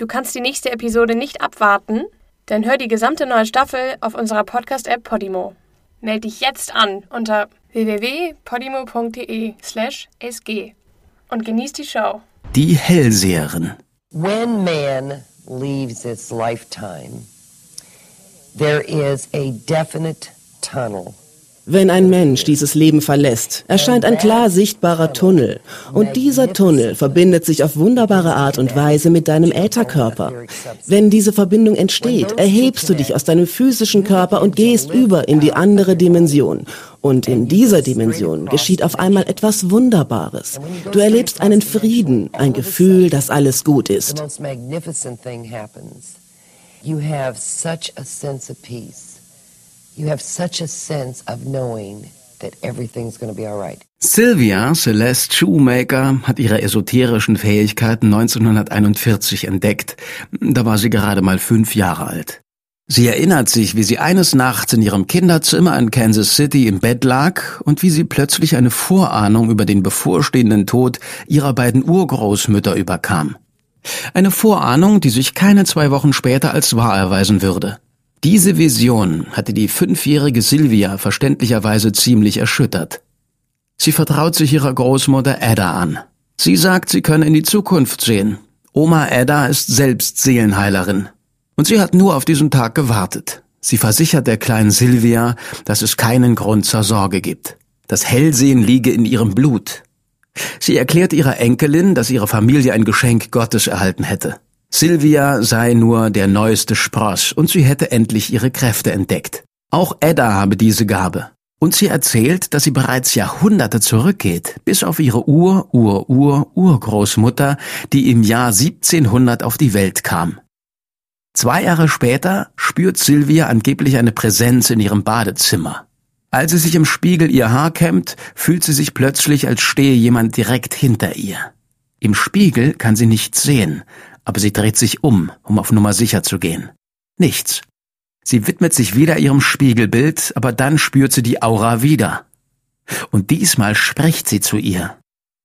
Du kannst die nächste Episode nicht abwarten? Dann hör die gesamte neue Staffel auf unserer Podcast-App Podimo. Meld dich jetzt an unter www.podimo.de/sg und genieß die Show. Die Hellseherin. When man leaves its lifetime, there is a definite tunnel. Wenn ein Mensch dieses Leben verlässt, erscheint ein klar sichtbarer Tunnel. Und dieser Tunnel verbindet sich auf wunderbare Art und Weise mit deinem Ätherkörper. Wenn diese Verbindung entsteht, erhebst du dich aus deinem physischen Körper und gehst über in die andere Dimension. Und in dieser Dimension geschieht auf einmal etwas Wunderbares. Du erlebst einen Frieden, ein Gefühl, dass alles gut ist. You have such a sense of peace. You have such a sense of knowing that everything's going to be all right. Sylvia Celeste Shoemaker hat ihre esoterischen Fähigkeiten 1941 entdeckt. Da war sie gerade mal fünf Jahre alt. Sie erinnert sich, wie sie eines Nachts in ihrem Kinderzimmer in Kansas City im Bett lag und wie sie plötzlich eine Vorahnung über den bevorstehenden Tod ihrer beiden Urgroßmütter überkam. Eine Vorahnung, die sich keine zwei Wochen später als wahr erweisen würde. Diese Vision hatte die fünfjährige Sylvia verständlicherweise ziemlich erschüttert. Sie vertraut sich ihrer Großmutter Ada an. Sie sagt, sie könne in die Zukunft sehen. Oma Ada ist selbst Seelenheilerin. Und sie hat nur auf diesen Tag gewartet. Sie versichert der kleinen Sylvia, dass es keinen Grund zur Sorge gibt. Das Hellsehen liege in ihrem Blut. Sie erklärt ihrer Enkelin, dass ihre Familie ein Geschenk Gottes erhalten hätte. Sylvia sei nur der neueste Spross und sie hätte endlich ihre Kräfte entdeckt. Auch Edda habe diese Gabe. Und sie erzählt, dass sie bereits Jahrhunderte zurückgeht, bis auf ihre Ur-Ur-Ur-Urgroßmutter, die im Jahr 1700 auf die Welt kam. Zwei Jahre später spürt Sylvia angeblich eine Präsenz in ihrem Badezimmer. Als sie sich im Spiegel ihr Haar kämmt, fühlt sie sich plötzlich, als stehe jemand direkt hinter ihr. Im Spiegel kann sie nichts sehen, aber sie dreht sich um, um auf Nummer sicher zu gehen. Nichts. Sie widmet sich wieder ihrem Spiegelbild, aber dann spürt sie die Aura wieder. Und diesmal spricht sie zu ihr.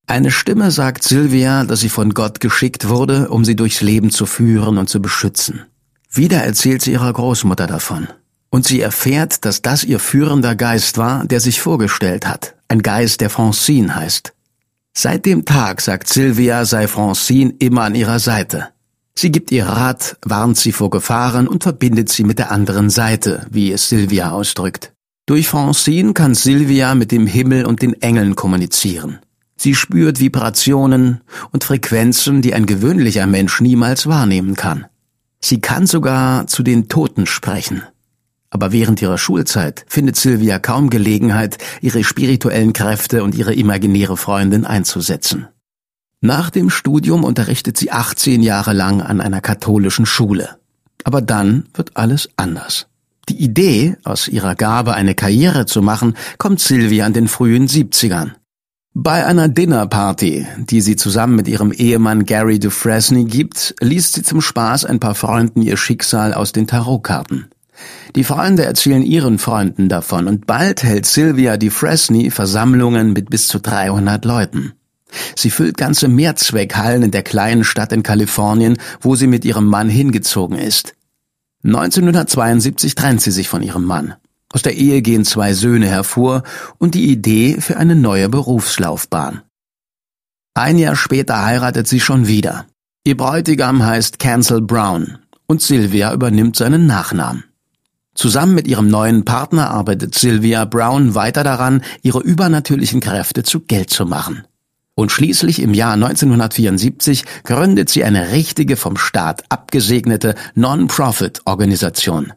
Eine Stimme sagt Sylvia, dass sie von Gott geschickt wurde, um sie durchs Leben zu führen und zu beschützen. Wieder erzählt sie ihrer Großmutter davon. Und sie erfährt, dass das ihr führender Geist war, der sich vorgestellt hat. Ein Geist, der Francine heißt. Seit dem Tag, sagt Sylvia, sei Francine immer an ihrer Seite. Sie gibt ihr Rat, warnt sie vor Gefahren und verbindet sie mit der anderen Seite, wie es Sylvia ausdrückt. Durch Francine kann Sylvia mit dem Himmel und den Engeln kommunizieren. Sie spürt Vibrationen und Frequenzen, die ein gewöhnlicher Mensch niemals wahrnehmen kann. Sie kann sogar zu den Toten sprechen. Aber während ihrer Schulzeit findet Sylvia kaum Gelegenheit, ihre spirituellen Kräfte und ihre imaginäre Freundin einzusetzen. Nach dem Studium unterrichtet sie 18 Jahre lang an einer katholischen Schule. Aber dann wird alles anders. Die Idee, aus ihrer Gabe eine Karriere zu machen, kommt Sylvia in den frühen 70ern. Bei einer Dinnerparty, die sie zusammen mit ihrem Ehemann Gary Dufresne gibt, liest sie zum Spaß ein paar Freunden ihr Schicksal aus den Tarotkarten. Die Freunde erzählen ihren Freunden davon und bald hält Sylvia Di Fresney Versammlungen mit bis zu 300 Leuten. Sie füllt ganze Mehrzweckhallen in der kleinen Stadt in Kalifornien, wo sie mit ihrem Mann hingezogen ist. 1972 trennt sie sich von ihrem Mann. Aus der Ehe gehen zwei Söhne hervor und die Idee für eine neue Berufslaufbahn. Ein Jahr später heiratet sie schon wieder. Ihr Bräutigam heißt Cancel Brown und Sylvia übernimmt seinen Nachnamen. Zusammen mit ihrem neuen Partner arbeitet Sylvia Brown weiter daran, ihre übernatürlichen Kräfte zu Geld zu machen. Und schließlich im Jahr 1974 gründet sie eine richtige vom Staat abgesegnete Non-Profit-Organisation.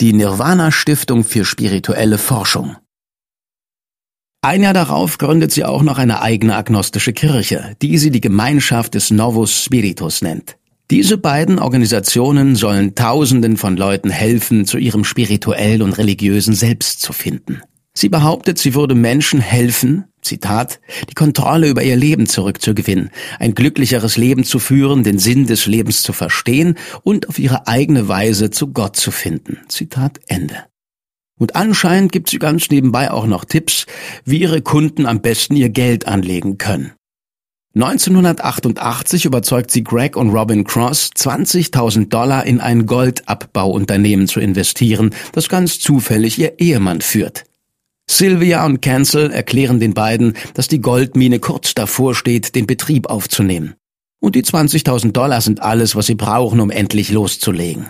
Die Nirvana Stiftung für spirituelle Forschung. Ein Jahr darauf gründet sie auch noch eine eigene agnostische Kirche, die sie die Gemeinschaft des Novus Spiritus nennt. Diese beiden Organisationen sollen Tausenden von Leuten helfen, zu ihrem spirituell und religiösen Selbst zu finden. Sie behauptet, sie würde Menschen helfen, Zitat, die Kontrolle über ihr Leben zurückzugewinnen, ein glücklicheres Leben zu führen, den Sinn des Lebens zu verstehen und auf ihre eigene Weise zu Gott zu finden. Zitat Ende. Und anscheinend gibt sie ganz nebenbei auch noch Tipps, wie ihre Kunden am besten ihr Geld anlegen können. 1988 überzeugt sie Greg und Robin Cross, 20.000 Dollar in ein Goldabbauunternehmen zu investieren, das ganz zufällig ihr Ehemann führt. Sylvia und Cancel erklären den beiden, dass die Goldmine kurz davor steht, den Betrieb aufzunehmen. Und die 20.000 Dollar sind alles, was sie brauchen, um endlich loszulegen.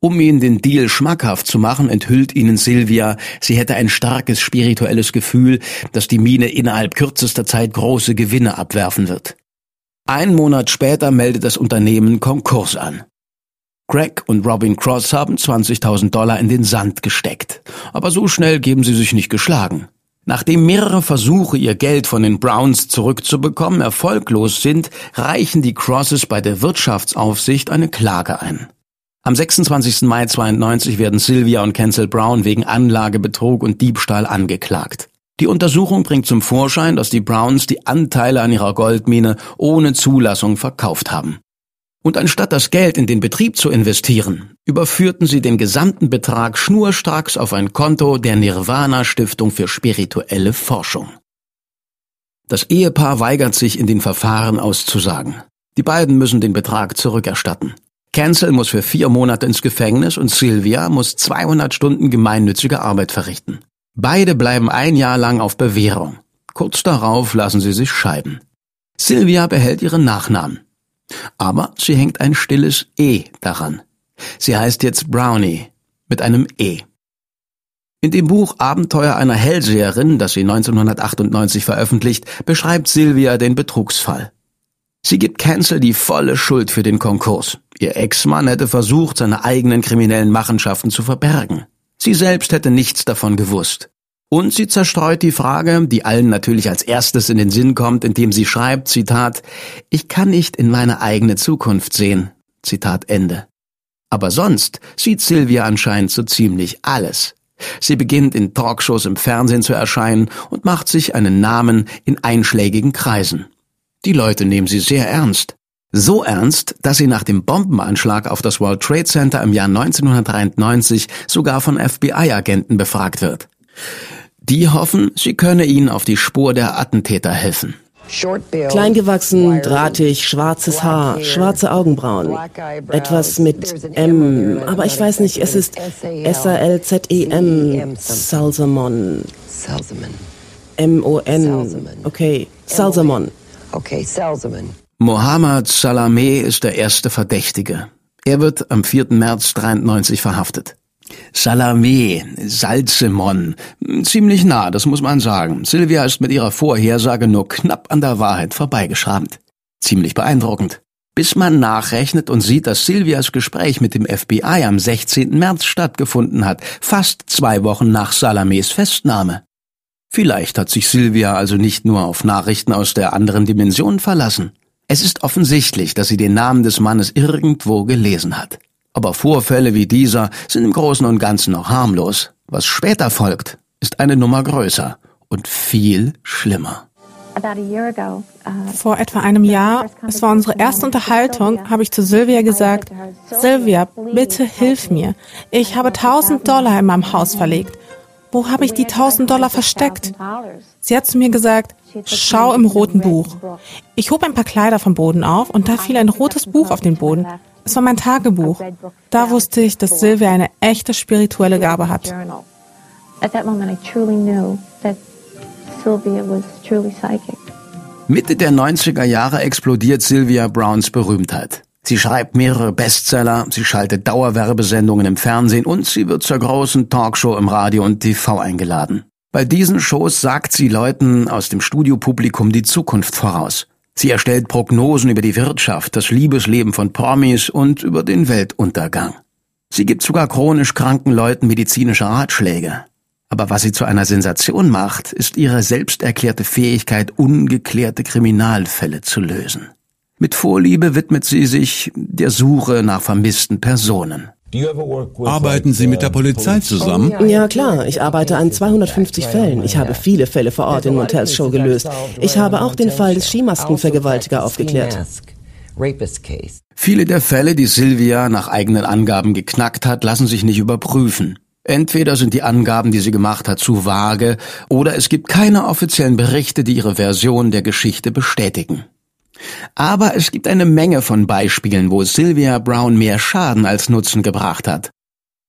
Um ihnen den Deal schmackhaft zu machen, enthüllt ihnen Sylvia, sie hätte ein starkes spirituelles Gefühl, dass die Mine innerhalb kürzester Zeit große Gewinne abwerfen wird. Ein Monat später meldet das Unternehmen Konkurs an. Greg und Robin Cross haben 20.000 Dollar in den Sand gesteckt. Aber so schnell geben sie sich nicht geschlagen. Nachdem mehrere Versuche, ihr Geld von den Browns zurückzubekommen, erfolglos sind, reichen die Crosses bei der Wirtschaftsaufsicht eine Klage ein. Am 26. Mai 92 werden Sylvia und Cancel Brown wegen Anlagebetrug und Diebstahl angeklagt. Die Untersuchung bringt zum Vorschein, dass die Browns die Anteile an ihrer Goldmine ohne Zulassung verkauft haben. Und anstatt das Geld in den Betrieb zu investieren, überführten sie den gesamten Betrag schnurstracks auf ein Konto der Nirvana Stiftung für spirituelle Forschung. Das Ehepaar weigert sich, in den Verfahren auszusagen. Die beiden müssen den Betrag zurückerstatten. Cancel muss für vier Monate ins Gefängnis und Sylvia muss 200 Stunden gemeinnützige Arbeit verrichten. Beide bleiben ein Jahr lang auf Bewährung. Kurz darauf lassen sie sich scheiden. Sylvia behält ihren Nachnamen. Aber sie hängt ein stilles E daran. Sie heißt jetzt Brownie mit einem E. In dem Buch Abenteuer einer Hellseherin, das sie 1998 veröffentlicht, beschreibt Sylvia den Betrugsfall. Sie gibt Cancel die volle Schuld für den Konkurs. Ihr Ex-Mann hätte versucht, seine eigenen kriminellen Machenschaften zu verbergen. Sie selbst hätte nichts davon gewusst. Und sie zerstreut die Frage, die allen natürlich als erstes in den Sinn kommt, indem sie schreibt, Zitat, ich kann nicht in meine eigene Zukunft sehen. Zitat Ende. Aber sonst sieht Sylvia anscheinend so ziemlich alles. Sie beginnt in Talkshows im Fernsehen zu erscheinen und macht sich einen Namen in einschlägigen Kreisen. Die Leute nehmen sie sehr ernst. So ernst, dass sie nach dem Bombenanschlag auf das World Trade Center im Jahr 1993 sogar von FBI-Agenten befragt wird. Die hoffen, sie könne ihnen auf die Spur der Attentäter helfen. Kleingewachsen, drahtig, schwarzes Haar, schwarze Augenbrauen. Etwas mit M, aber ich weiß nicht, es ist S-A-L-Z-E-M, Salsamon. M-O-N, okay, Salsamon. Okay, Salzman. Mohammed Salameh ist der erste Verdächtige. Er wird am 4. März 93 verhaftet. Salameh, Salzemon, ziemlich nah, das muss man sagen. Sylvia ist mit ihrer Vorhersage nur knapp an der Wahrheit vorbeigeschrammt. Ziemlich beeindruckend. Bis man nachrechnet und sieht, dass Sylvias Gespräch mit dem FBI am 16. März stattgefunden hat, fast zwei Wochen nach Salamehs Festnahme. Vielleicht hat sich Sylvia also nicht nur auf Nachrichten aus der anderen Dimension verlassen. Es ist offensichtlich, dass sie den Namen des Mannes irgendwo gelesen hat. Aber Vorfälle wie dieser sind im Großen und Ganzen noch harmlos. Was später folgt, ist eine Nummer größer und viel schlimmer. Vor etwa einem Jahr, es war unsere erste Unterhaltung, habe ich zu Sylvia gesagt, Sylvia, bitte hilf mir. Ich habe 1000 Dollar in meinem Haus verlegt. Wo habe ich die 1000 Dollar versteckt? Sie hat zu mir gesagt, schau im roten Buch. Ich hob ein paar Kleider vom Boden auf und da fiel ein rotes Buch auf den Boden. Es war mein Tagebuch. Da wusste ich, dass Sylvia eine echte spirituelle Gabe hat. Mitte der 90er Jahre explodiert Sylvia Browns Berühmtheit. Sie schreibt mehrere Bestseller, sie schaltet Dauerwerbesendungen im Fernsehen und sie wird zur großen Talkshow im Radio und TV eingeladen. Bei diesen Shows sagt sie Leuten aus dem Studiopublikum die Zukunft voraus. Sie erstellt Prognosen über die Wirtschaft, das Liebesleben von Promis und über den Weltuntergang. Sie gibt sogar chronisch kranken Leuten medizinische Ratschläge. Aber was sie zu einer Sensation macht, ist ihre selbsterklärte Fähigkeit, ungeklärte Kriminalfälle zu lösen. Mit Vorliebe widmet sie sich der Suche nach vermissten Personen. Arbeiten Sie mit der Polizei zusammen? Ja, klar. Ich arbeite an 250 Fällen. Ich habe viele Fälle vor Ort in Montels Show gelöst. Ich habe auch den Fall des Skimaskenvergewaltiger aufgeklärt. Viele der Fälle, die Sylvia nach eigenen Angaben geknackt hat, lassen sich nicht überprüfen. Entweder sind die Angaben, die sie gemacht hat, zu vage, oder es gibt keine offiziellen Berichte, die ihre Version der Geschichte bestätigen. Aber es gibt eine Menge von Beispielen, wo Sylvia Brown mehr Schaden als Nutzen gebracht hat.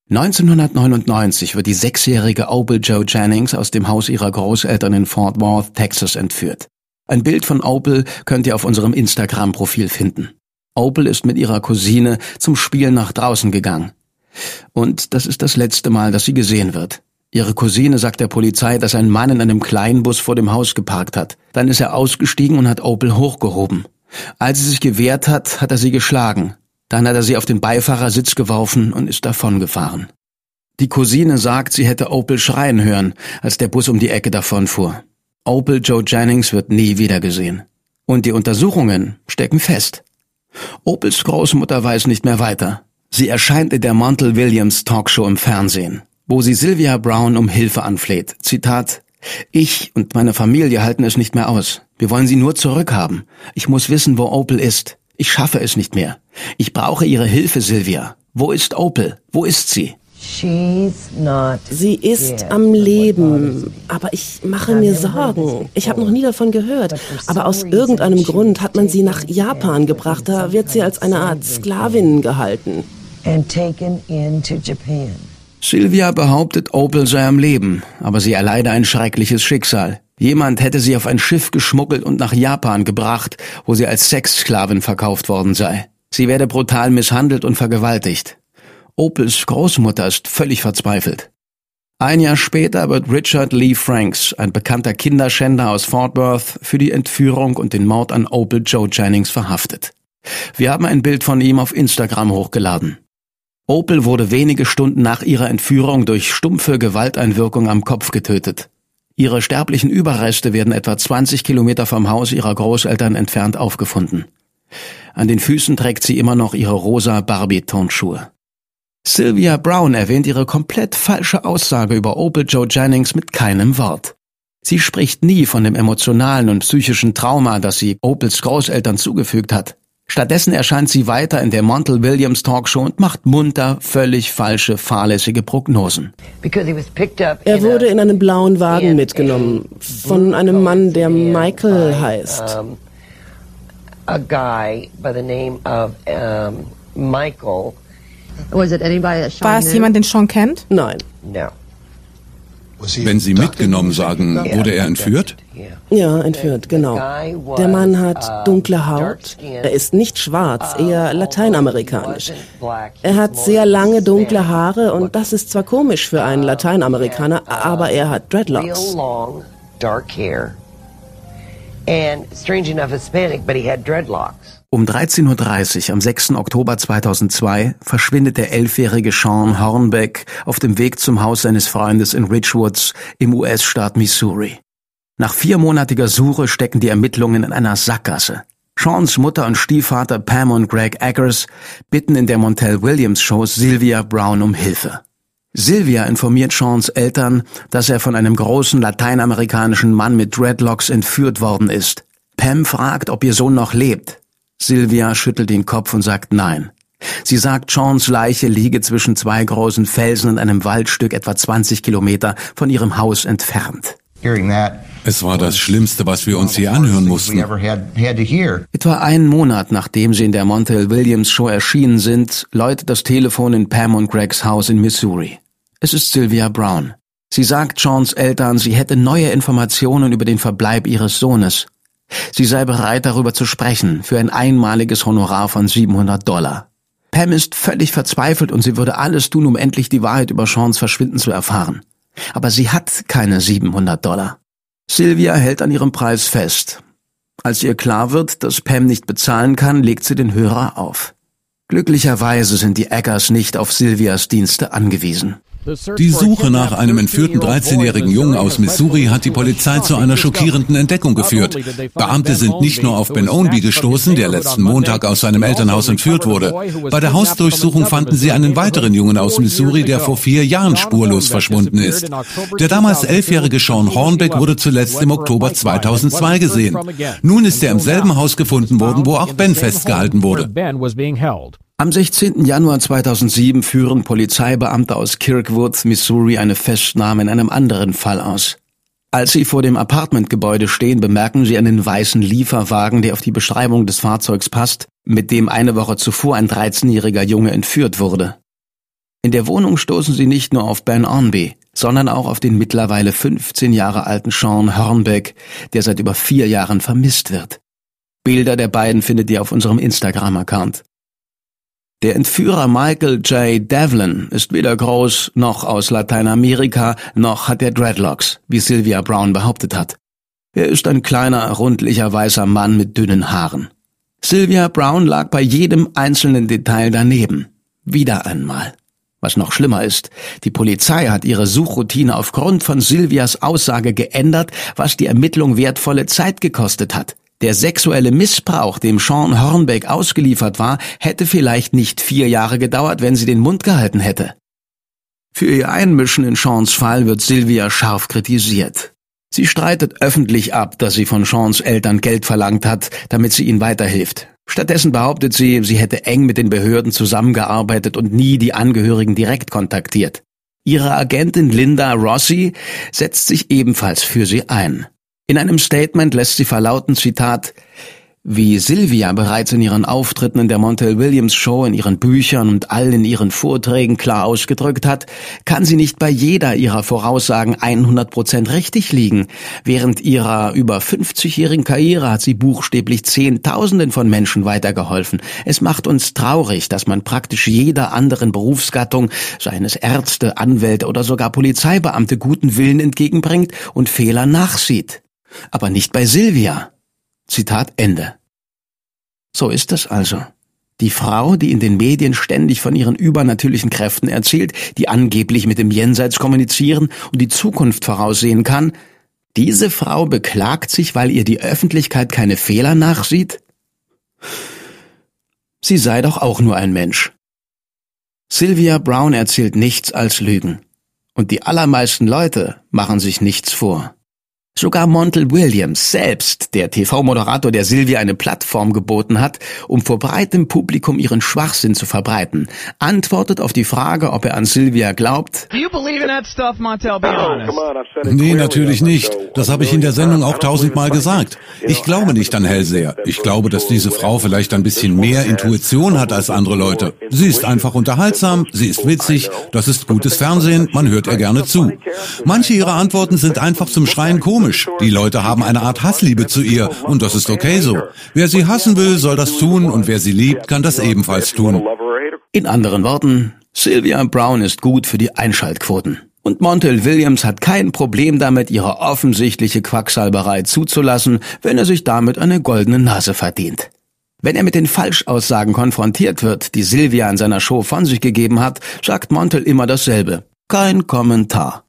1999 wird die sechsjährige Opal Joe Jennings aus dem Haus ihrer Großeltern in Fort Worth, Texas entführt. Ein Bild von Opal könnt ihr auf unserem Instagram-Profil finden. Opal ist mit ihrer Cousine zum Spiel nach draußen gegangen. Und das ist das letzte Mal, dass sie gesehen wird. Ihre Cousine sagt der Polizei, dass ein Mann in einem kleinen Bus vor dem Haus geparkt hat. Dann ist er ausgestiegen und hat Opel hochgehoben. Als sie sich gewehrt hat, hat er sie geschlagen. Dann hat er sie auf den Beifahrersitz geworfen und ist davongefahren. Die Cousine sagt, sie hätte Opel schreien hören, als der Bus um die Ecke davonfuhr. Opel Joe Jennings wird nie wiedergesehen. Und die Untersuchungen stecken fest. Opels Großmutter weiß nicht mehr weiter. Sie erscheint in der Montel Williams Talkshow im Fernsehen, wo sie Sylvia Brown um Hilfe anfleht. Zitat Ich und meine Familie halten es nicht mehr aus. Wir wollen sie nur zurückhaben. Ich muss wissen, wo Opel ist. Ich schaffe es nicht mehr. Ich brauche Ihre Hilfe, Sylvia. Wo ist Opel? Wo ist sie? Sie ist am Leben, aber ich mache mir Sorgen. Ich habe noch nie davon gehört, aber aus irgendeinem Grund hat man sie nach Japan gebracht. Da wird sie als eine Art Sklavin gehalten. Sylvia behauptet, Opel sei am Leben, aber sie erleide ein schreckliches Schicksal. Jemand hätte sie auf ein Schiff geschmuggelt und nach Japan gebracht, wo sie als Sexsklavin verkauft worden sei. Sie werde brutal misshandelt und vergewaltigt. Opels Großmutter ist völlig verzweifelt. Ein Jahr später wird Richard Lee Franks, ein bekannter Kinderschänder aus Fort Worth, für die Entführung und den Mord an Opel Joe Jennings verhaftet. Wir haben ein Bild von ihm auf Instagram hochgeladen. Opel wurde wenige Stunden nach ihrer Entführung durch stumpfe Gewalteinwirkung am Kopf getötet. Ihre sterblichen Überreste werden etwa 20 Kilometer vom Haus ihrer Großeltern entfernt aufgefunden. An den Füßen trägt sie immer noch ihre rosa Barbie-Turnschuhe. Sylvia Brown erwähnt ihre komplett falsche Aussage über Opel Joe Jennings mit keinem Wort. Sie spricht nie von dem emotionalen und psychischen Trauma, das sie Opels Großeltern zugefügt hat. Stattdessen erscheint sie weiter in der Montel Williams Talkshow und macht munter völlig falsche, fahrlässige Prognosen. Er wurde in einem blauen Wagen mitgenommen von einem Mann, der Michael heißt. A guy by the name of Michael war es jemand, den Sean kennt? Nein. Wenn Sie mitgenommen sagen, wurde er entführt? Ja, entführt, genau. Der Mann hat dunkle Haut. Er ist nicht schwarz, eher lateinamerikanisch. Er hat sehr lange dunkle Haare und das ist zwar komisch für einen Lateinamerikaner, aber er hat Dreadlocks. And strange enough Hispanic, but he had dreadlocks. Um 13.30 Uhr am 6. Oktober 2002 verschwindet der elfjährige Sean Hornbeck auf dem Weg zum Haus seines Freundes in Ridgewoods im US-Staat Missouri. Nach viermonatiger Suche stecken die Ermittlungen in einer Sackgasse. Seans Mutter und Stiefvater Pam und Greg Eggers bitten in der Montel Williams Show Sylvia Brown um Hilfe. Sylvia informiert Seans Eltern, dass er von einem großen lateinamerikanischen Mann mit Dreadlocks entführt worden ist. Pam fragt, ob ihr Sohn noch lebt. Sylvia schüttelt den Kopf und sagt nein. Sie sagt, Seans Leiche liege zwischen zwei großen Felsen in einem Waldstück etwa 20 Kilometer von ihrem Haus entfernt. Es war das Schlimmste, was wir uns hier anhören mussten. Etwa einen Monat nachdem sie in der Montel Williams Show erschienen sind, läutet das Telefon in Pam und Gregs Haus in Missouri. Es ist Sylvia Brown. Sie sagt Seans Eltern, sie hätte neue Informationen über den Verbleib ihres Sohnes. Sie sei bereit, darüber zu sprechen, für ein einmaliges Honorar von 700 Dollar. Pam ist völlig verzweifelt und sie würde alles tun, um endlich die Wahrheit über Seans Verschwinden zu erfahren. Aber sie hat keine 700 Dollar. Sylvia hält an ihrem Preis fest. Als ihr klar wird, dass Pam nicht bezahlen kann, legt sie den Hörer auf. Glücklicherweise sind die Eggers nicht auf Sylvias Dienste angewiesen. Die Suche nach einem entführten 13-jährigen Jungen aus Missouri hat die Polizei zu einer schockierenden Entdeckung geführt. Beamte sind nicht nur auf Ben Ownby gestoßen, der letzten Montag aus seinem Elternhaus entführt wurde. Bei der Hausdurchsuchung fanden sie einen weiteren Jungen aus Missouri, der vor vier Jahren spurlos verschwunden ist. Der damals elfjährige Sean Hornbeck wurde zuletzt im Oktober 2002 gesehen. Nun ist er im selben Haus gefunden worden, wo auch Ben festgehalten wurde. Am 16. Januar 2007 führen Polizeibeamte aus Kirkwood, Missouri eine Festnahme in einem anderen Fall aus. Als sie vor dem Apartmentgebäude stehen, bemerken sie einen weißen Lieferwagen, der auf die Beschreibung des Fahrzeugs passt, mit dem eine Woche zuvor ein 13-jähriger Junge entführt wurde. In der Wohnung stoßen sie nicht nur auf Ben Ornby, sondern auch auf den mittlerweile 15 Jahre alten Sean Hornbeck, der seit über vier Jahren vermisst wird. Bilder der beiden findet ihr auf unserem Instagram-Account. Der Entführer Michael J. Devlin ist weder groß noch aus Lateinamerika, noch hat er Dreadlocks, wie Sylvia Brown behauptet hat. Er ist ein kleiner, rundlicher weißer Mann mit dünnen Haaren. Sylvia Brown lag bei jedem einzelnen Detail daneben. Wieder einmal. Was noch schlimmer ist, die Polizei hat ihre Suchroutine aufgrund von Sylvias Aussage geändert, was die Ermittlung wertvolle Zeit gekostet hat. Der sexuelle Missbrauch, dem Sean Hornbeck ausgeliefert war, hätte vielleicht nicht vier Jahre gedauert, wenn sie den Mund gehalten hätte. Für ihr Einmischen in Seans Fall wird Sylvia scharf kritisiert. Sie streitet öffentlich ab, dass sie von Seans Eltern Geld verlangt hat, damit sie ihnen weiterhilft. Stattdessen behauptet sie, sie hätte eng mit den Behörden zusammengearbeitet und nie die Angehörigen direkt kontaktiert. Ihre Agentin Linda Rossi setzt sich ebenfalls für sie ein. In einem Statement lässt sie verlauten, Zitat, wie Sylvia bereits in ihren Auftritten in der Montel Williams Show, in ihren Büchern und all in ihren Vorträgen klar ausgedrückt hat, kann sie nicht bei jeder ihrer Voraussagen 100 Prozent richtig liegen. Während ihrer über 50-jährigen Karriere hat sie buchstäblich Zehntausenden von Menschen weitergeholfen. Es macht uns traurig, dass man praktisch jeder anderen Berufsgattung, seien es Ärzte, Anwälte oder sogar Polizeibeamte, guten Willen entgegenbringt und Fehler nachsieht aber nicht bei Silvia. Zitat Ende. So ist es also. Die Frau, die in den Medien ständig von ihren übernatürlichen Kräften erzählt, die angeblich mit dem Jenseits kommunizieren und die Zukunft voraussehen kann, diese Frau beklagt sich, weil ihr die Öffentlichkeit keine Fehler nachsieht? Sie sei doch auch nur ein Mensch. Sylvia Brown erzählt nichts als Lügen. Und die allermeisten Leute machen sich nichts vor. Sogar Montel Williams selbst, der TV-Moderator, der Sylvia eine Plattform geboten hat, um vor breitem Publikum ihren Schwachsinn zu verbreiten, antwortet auf die Frage, ob er an Sylvia glaubt. Nee, natürlich nicht. Das habe ich in der Sendung auch tausendmal gesagt. Ich glaube nicht an Hellseher. Ich glaube, dass diese Frau vielleicht ein bisschen mehr Intuition hat als andere Leute. Sie ist einfach unterhaltsam, sie ist witzig, das ist gutes Fernsehen, man hört ihr gerne zu. Manche ihrer Antworten sind einfach zum Schreien komisch komisch. Die Leute haben eine Art Hassliebe zu ihr und das ist okay so. Wer sie hassen will, soll das tun und wer sie liebt, kann das ebenfalls tun. In anderen Worten, Sylvia Brown ist gut für die Einschaltquoten. Und Montel Williams hat kein Problem damit, ihre offensichtliche Quacksalberei zuzulassen, wenn er sich damit eine goldene Nase verdient. Wenn er mit den Falschaussagen konfrontiert wird, die Sylvia in seiner Show von sich gegeben hat, sagt Montel immer dasselbe. Kein Kommentar.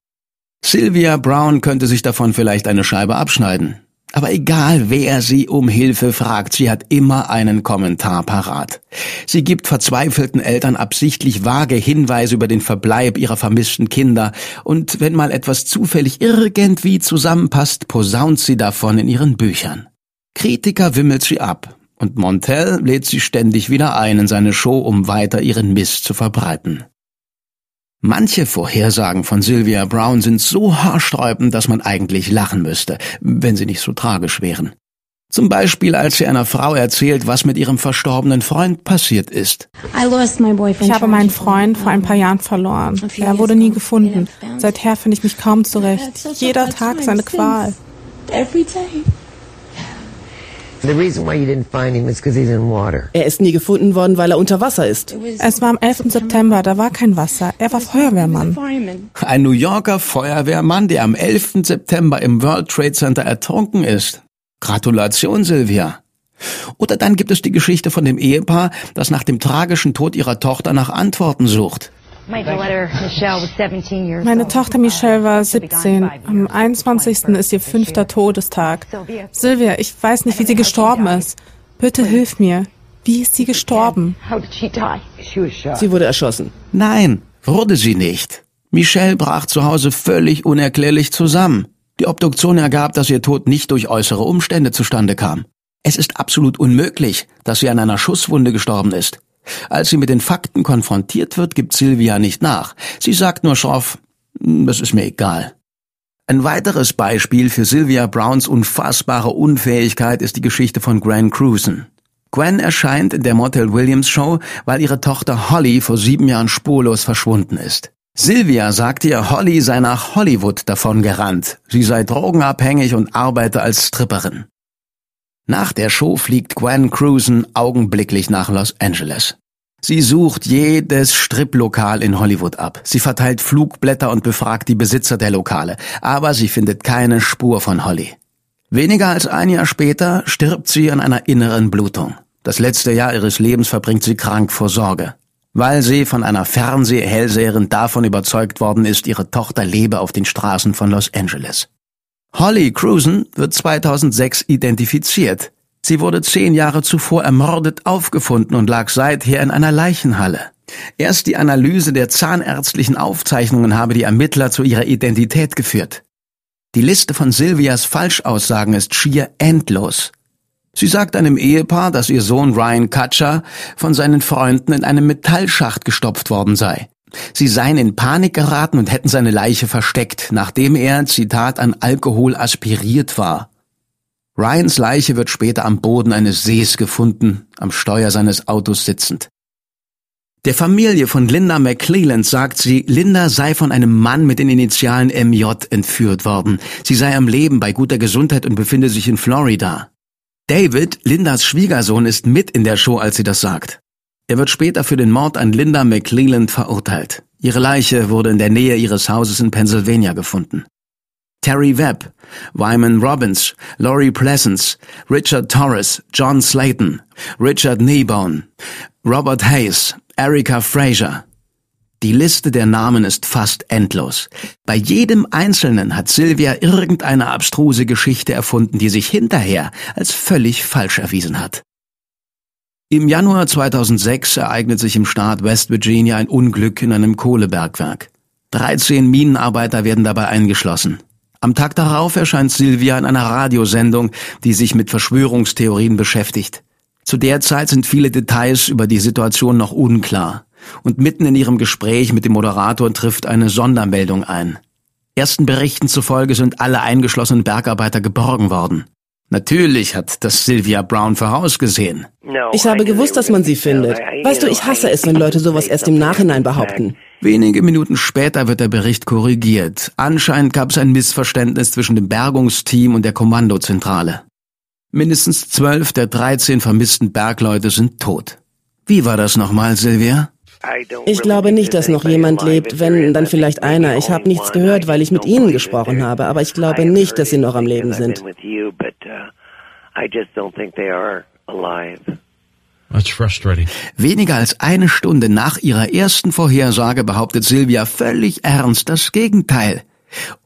Sylvia Brown könnte sich davon vielleicht eine Scheibe abschneiden. Aber egal, wer sie um Hilfe fragt, sie hat immer einen Kommentar parat. Sie gibt verzweifelten Eltern absichtlich vage Hinweise über den Verbleib ihrer vermissten Kinder, und wenn mal etwas zufällig irgendwie zusammenpasst, posaunt sie davon in ihren Büchern. Kritiker wimmelt sie ab, und Montel lädt sie ständig wieder ein in seine Show, um weiter ihren Mist zu verbreiten. Manche Vorhersagen von Sylvia Brown sind so haarsträubend, dass man eigentlich lachen müsste, wenn sie nicht so tragisch wären. Zum Beispiel, als sie einer Frau erzählt, was mit ihrem verstorbenen Freund passiert ist. Ich habe meinen Freund vor ein paar Jahren verloren. Er wurde nie gefunden. Seither finde ich mich kaum zurecht. Jeder Tag seine Qual. Er ist nie gefunden worden, weil er unter Wasser ist. Es war am 11. September, da war kein Wasser. Er war Feuerwehrmann. Ein New Yorker Feuerwehrmann, der am 11. September im World Trade Center ertrunken ist. Gratulation, Sylvia. Oder dann gibt es die Geschichte von dem Ehepaar, das nach dem tragischen Tod ihrer Tochter nach Antworten sucht. Meine Tochter Michelle war 17. Am 21. ist ihr fünfter Todestag. Sylvia, ich weiß nicht, wie sie gestorben ist. Bitte hilf mir. Wie ist sie gestorben? Sie wurde erschossen. Nein, wurde sie nicht. Michelle brach zu Hause völlig unerklärlich zusammen. Die Obduktion ergab, dass ihr Tod nicht durch äußere Umstände zustande kam. Es ist absolut unmöglich, dass sie an einer Schusswunde gestorben ist. Als sie mit den Fakten konfrontiert wird, gibt Sylvia nicht nach. Sie sagt nur schroff, hm, das ist mir egal. Ein weiteres Beispiel für Sylvia Browns unfassbare Unfähigkeit ist die Geschichte von Gwen Cruson. Gwen erscheint in der Motel Williams Show, weil ihre Tochter Holly vor sieben Jahren spurlos verschwunden ist. Sylvia sagt ihr, Holly sei nach Hollywood davon gerannt. Sie sei drogenabhängig und arbeite als Stripperin. Nach der Show fliegt Gwen Cruson augenblicklich nach Los Angeles. Sie sucht jedes Striplokal in Hollywood ab. Sie verteilt Flugblätter und befragt die Besitzer der Lokale, aber sie findet keine Spur von Holly. Weniger als ein Jahr später stirbt sie an einer inneren Blutung. Das letzte Jahr ihres Lebens verbringt sie krank vor Sorge, weil sie von einer Fernsehhellseherin davon überzeugt worden ist, ihre Tochter lebe auf den Straßen von Los Angeles. Holly Cruzen wird 2006 identifiziert. Sie wurde zehn Jahre zuvor ermordet aufgefunden und lag seither in einer Leichenhalle. Erst die Analyse der zahnärztlichen Aufzeichnungen habe die Ermittler zu ihrer Identität geführt. Die Liste von Sylvias Falschaussagen ist schier endlos. Sie sagt einem Ehepaar, dass ihr Sohn Ryan Kutcher von seinen Freunden in einem Metallschacht gestopft worden sei. Sie seien in Panik geraten und hätten seine Leiche versteckt, nachdem er, Zitat, an Alkohol aspiriert war. Ryans Leiche wird später am Boden eines Sees gefunden, am Steuer seines Autos sitzend. Der Familie von Linda McClelland sagt sie, Linda sei von einem Mann mit den Initialen MJ entführt worden. Sie sei am Leben bei guter Gesundheit und befinde sich in Florida. David, Lindas Schwiegersohn, ist mit in der Show, als sie das sagt. Er wird später für den Mord an Linda McClelland verurteilt. Ihre Leiche wurde in der Nähe ihres Hauses in Pennsylvania gefunden. Terry Webb, Wyman Robbins, Laurie Pleasance, Richard Torres, John Slayton, Richard Kneebone, Robert Hayes, Erica Fraser. Die Liste der Namen ist fast endlos. Bei jedem Einzelnen hat Sylvia irgendeine abstruse Geschichte erfunden, die sich hinterher als völlig falsch erwiesen hat. Im Januar 2006 ereignet sich im Staat West Virginia ein Unglück in einem Kohlebergwerk. 13 Minenarbeiter werden dabei eingeschlossen. Am Tag darauf erscheint Sylvia in einer Radiosendung, die sich mit Verschwörungstheorien beschäftigt. Zu der Zeit sind viele Details über die Situation noch unklar. Und mitten in ihrem Gespräch mit dem Moderator trifft eine Sondermeldung ein. Ersten Berichten zufolge sind alle eingeschlossenen Bergarbeiter geborgen worden. Natürlich hat das Sylvia Brown vorausgesehen. Ich habe gewusst, dass man sie findet. Weißt du, ich hasse es, wenn Leute sowas erst im Nachhinein behaupten. Wenige Minuten später wird der Bericht korrigiert. Anscheinend gab es ein Missverständnis zwischen dem Bergungsteam und der Kommandozentrale. Mindestens zwölf der dreizehn vermissten Bergleute sind tot. Wie war das nochmal, Sylvia? Ich glaube nicht, dass noch jemand lebt, wenn dann vielleicht einer. Ich habe nichts gehört, weil ich mit Ihnen gesprochen habe, aber ich glaube nicht, dass Sie noch am Leben sind. Weniger als eine Stunde nach ihrer ersten Vorhersage behauptet Sylvia völlig ernst das Gegenteil.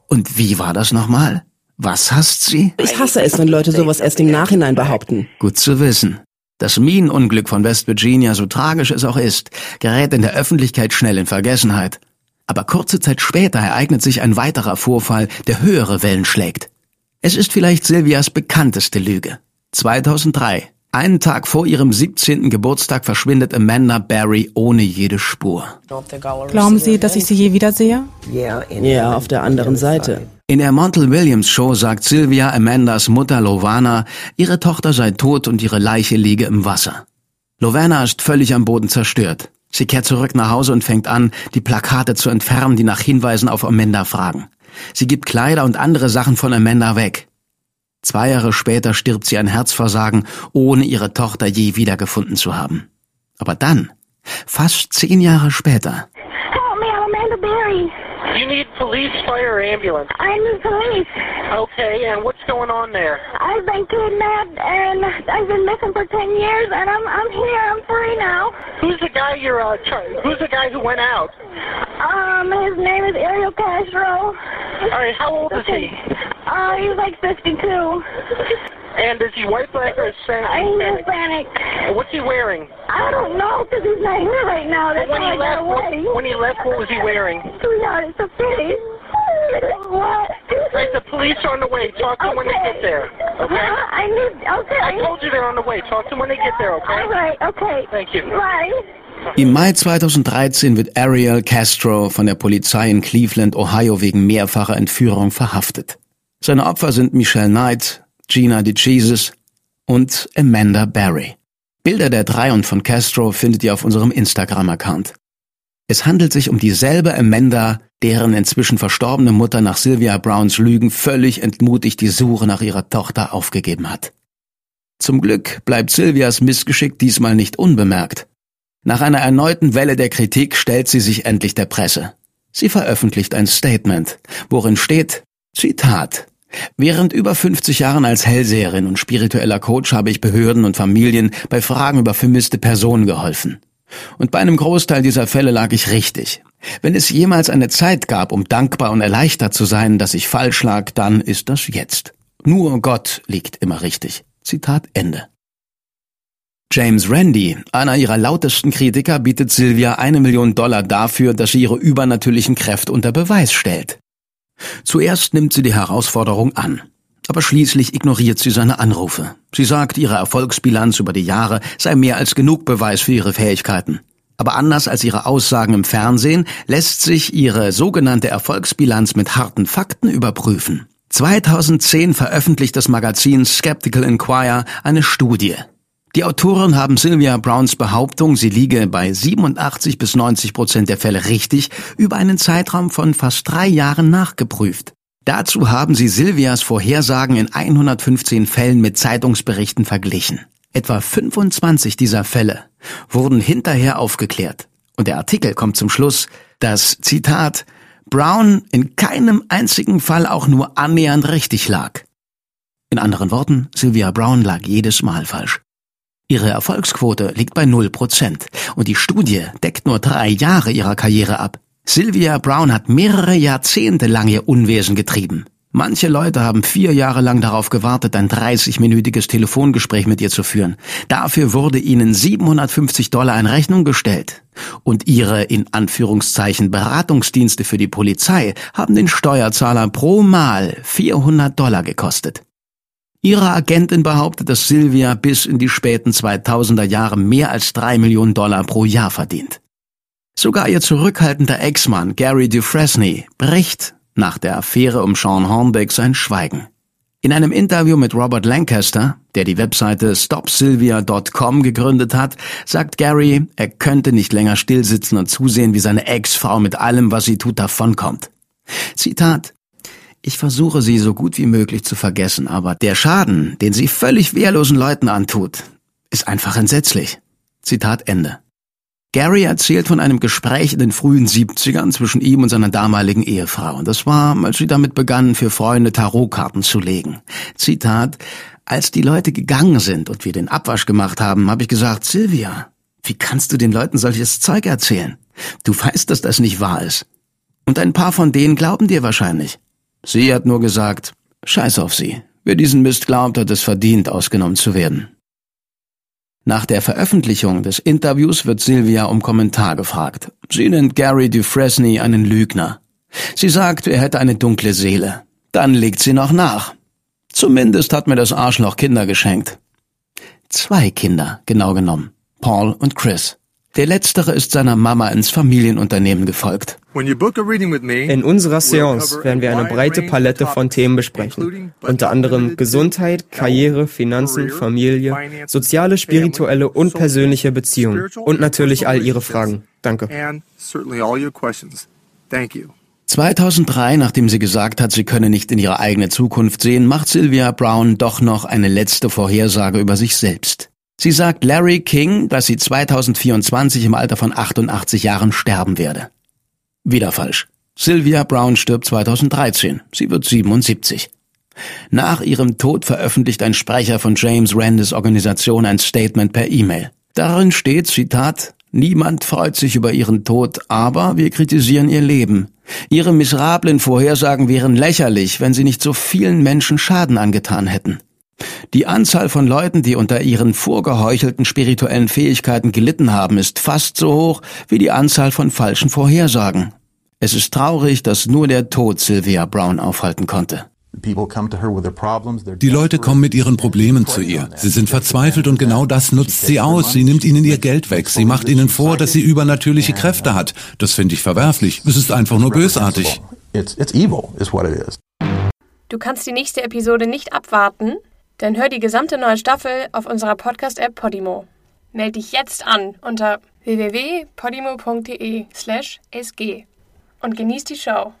Und wie war das nochmal? Was hasst sie? Ich hasse es, wenn Leute sowas erst im Nachhinein behaupten. Gut zu wissen. Das Minenunglück von West Virginia, so tragisch es auch ist, gerät in der Öffentlichkeit schnell in Vergessenheit. Aber kurze Zeit später ereignet sich ein weiterer Vorfall, der höhere Wellen schlägt. Es ist vielleicht Sylvias bekannteste Lüge. 2003. Einen Tag vor ihrem 17. Geburtstag verschwindet Amanda Barry ohne jede Spur. Glauben Sie, dass ich sie je wiedersehe? Ja, auf der anderen Seite. In der Montel Williams Show sagt Sylvia Amandas Mutter Lovana, ihre Tochter sei tot und ihre Leiche liege im Wasser. Lovana ist völlig am Boden zerstört. Sie kehrt zurück nach Hause und fängt an, die Plakate zu entfernen, die nach Hinweisen auf Amanda fragen. Sie gibt Kleider und andere Sachen von Amanda weg. Zwei Jahre später stirbt sie an Herzversagen, ohne ihre Tochter je wiedergefunden zu haben. Aber dann, fast zehn Jahre später, You need police, fire, or ambulance. I'm the police. Okay, and what's going on there? I've been kidnapped and I've been missing for ten years, and I'm I'm here. I'm free now. Who's the guy you're uh, Who's the guy who went out? Um, his name is Ariel Castro. All right, how old is he? Uh, he's like 52. And is he white, black, or Hispanic? I'm Hispanic. And what's he wearing? I don't know because he's not here right now. That's when he I left, what, away. when he left, what was he wearing? Sweetheart, it's a pity. What? Right, the police are on the way. Talk to them when they get there. Okay? Huh? I need. Okay. I told you they're on the way. Talk to them when they get there. Okay? All right. Okay. Thank you. Bye. Im Mai 2013 wird Ariel Castro von der Polizei in Cleveland, Ohio wegen mehrfacher Entführung verhaftet. Seine Opfer sind Michelle Knight, Gina DeJesus und Amanda Barry. Bilder der drei und von Castro findet ihr auf unserem Instagram-Account. Es handelt sich um dieselbe Amanda, deren inzwischen verstorbene Mutter nach Sylvia Browns Lügen völlig entmutigt die Suche nach ihrer Tochter aufgegeben hat. Zum Glück bleibt Sylvias Missgeschick diesmal nicht unbemerkt. Nach einer erneuten Welle der Kritik stellt sie sich endlich der Presse. Sie veröffentlicht ein Statement, worin steht, Zitat, Während über 50 Jahren als Hellseherin und spiritueller Coach habe ich Behörden und Familien bei Fragen über vermisste Personen geholfen. Und bei einem Großteil dieser Fälle lag ich richtig. Wenn es jemals eine Zeit gab, um dankbar und erleichtert zu sein, dass ich falsch lag, dann ist das jetzt. Nur Gott liegt immer richtig. Zitat Ende. James Randi, einer ihrer lautesten Kritiker, bietet Sylvia eine Million Dollar dafür, dass sie ihre übernatürlichen Kräfte unter Beweis stellt. Zuerst nimmt sie die Herausforderung an, aber schließlich ignoriert sie seine Anrufe. Sie sagt, ihre Erfolgsbilanz über die Jahre sei mehr als genug Beweis für ihre Fähigkeiten. Aber anders als ihre Aussagen im Fernsehen lässt sich ihre sogenannte Erfolgsbilanz mit harten Fakten überprüfen. 2010 veröffentlicht das Magazin Skeptical Inquirer eine Studie, die Autoren haben Sylvia Browns Behauptung, sie liege bei 87 bis 90 Prozent der Fälle richtig, über einen Zeitraum von fast drei Jahren nachgeprüft. Dazu haben sie Sylvias Vorhersagen in 115 Fällen mit Zeitungsberichten verglichen. Etwa 25 dieser Fälle wurden hinterher aufgeklärt. Und der Artikel kommt zum Schluss, dass, Zitat, Brown in keinem einzigen Fall auch nur annähernd richtig lag. In anderen Worten, Sylvia Brown lag jedes Mal falsch. Ihre Erfolgsquote liegt bei 0% und die Studie deckt nur drei Jahre ihrer Karriere ab. Sylvia Brown hat mehrere Jahrzehnte lang ihr Unwesen getrieben. Manche Leute haben vier Jahre lang darauf gewartet, ein 30-minütiges Telefongespräch mit ihr zu führen. Dafür wurde ihnen 750 Dollar in Rechnung gestellt. Und ihre, in Anführungszeichen, Beratungsdienste für die Polizei haben den Steuerzahler pro Mal 400 Dollar gekostet. Ihre Agentin behauptet, dass Sylvia bis in die späten 2000er Jahre mehr als drei Millionen Dollar pro Jahr verdient. Sogar ihr zurückhaltender Ex-Mann Gary Dufresne bricht nach der Affäre um Sean Hornbeck sein Schweigen. In einem Interview mit Robert Lancaster, der die Webseite stopsylvia.com gegründet hat, sagt Gary, er könnte nicht länger stillsitzen und zusehen, wie seine Ex-Frau mit allem, was sie tut, davonkommt. Zitat ich versuche sie so gut wie möglich zu vergessen, aber der Schaden, den sie völlig wehrlosen Leuten antut, ist einfach entsetzlich. Zitat Ende. Gary erzählt von einem Gespräch in den frühen 70ern zwischen ihm und seiner damaligen Ehefrau. Und das war, als sie damit begannen, für Freunde Tarotkarten zu legen. Zitat, als die Leute gegangen sind und wir den Abwasch gemacht haben, habe ich gesagt, Sylvia, wie kannst du den Leuten solches Zeug erzählen? Du weißt, dass das nicht wahr ist. Und ein paar von denen glauben dir wahrscheinlich. Sie hat nur gesagt, scheiß auf sie. Wer diesen Mist glaubt, hat es verdient, ausgenommen zu werden. Nach der Veröffentlichung des Interviews wird Sylvia um Kommentar gefragt. Sie nennt Gary Dufresne einen Lügner. Sie sagt, er hätte eine dunkle Seele. Dann legt sie noch nach. Zumindest hat mir das Arschloch Kinder geschenkt. Zwei Kinder, genau genommen. Paul und Chris. Der letztere ist seiner Mama ins Familienunternehmen gefolgt. In unserer Seance werden wir eine breite Palette von Themen besprechen, unter anderem Gesundheit, Karriere, Finanzen, Familie, soziale, spirituelle und persönliche Beziehungen und natürlich all Ihre Fragen. Danke. 2003, nachdem sie gesagt hat, sie könne nicht in ihre eigene Zukunft sehen, macht Sylvia Brown doch noch eine letzte Vorhersage über sich selbst. Sie sagt Larry King, dass sie 2024 im Alter von 88 Jahren sterben werde. Wieder falsch. Sylvia Brown stirbt 2013. Sie wird 77. Nach ihrem Tod veröffentlicht ein Sprecher von James Randis Organisation ein Statement per E-Mail. Darin steht, Zitat, Niemand freut sich über ihren Tod, aber wir kritisieren ihr Leben. Ihre miserablen Vorhersagen wären lächerlich, wenn sie nicht so vielen Menschen Schaden angetan hätten. Die Anzahl von Leuten, die unter ihren vorgeheuchelten spirituellen Fähigkeiten gelitten haben, ist fast so hoch wie die Anzahl von falschen Vorhersagen. Es ist traurig, dass nur der Tod Sylvia Brown aufhalten konnte. Die Leute kommen mit ihren Problemen zu ihr. Sie sind verzweifelt und genau das nutzt sie aus. Sie nimmt ihnen ihr Geld weg. Sie macht ihnen vor, dass sie übernatürliche Kräfte hat. Das finde ich verwerflich. Es ist einfach nur bösartig. Du kannst die nächste Episode nicht abwarten? Dann hör die gesamte neue Staffel auf unserer Podcast-App Podimo. Meld dich jetzt an unter www.podimo.de/sg und genieß die Show.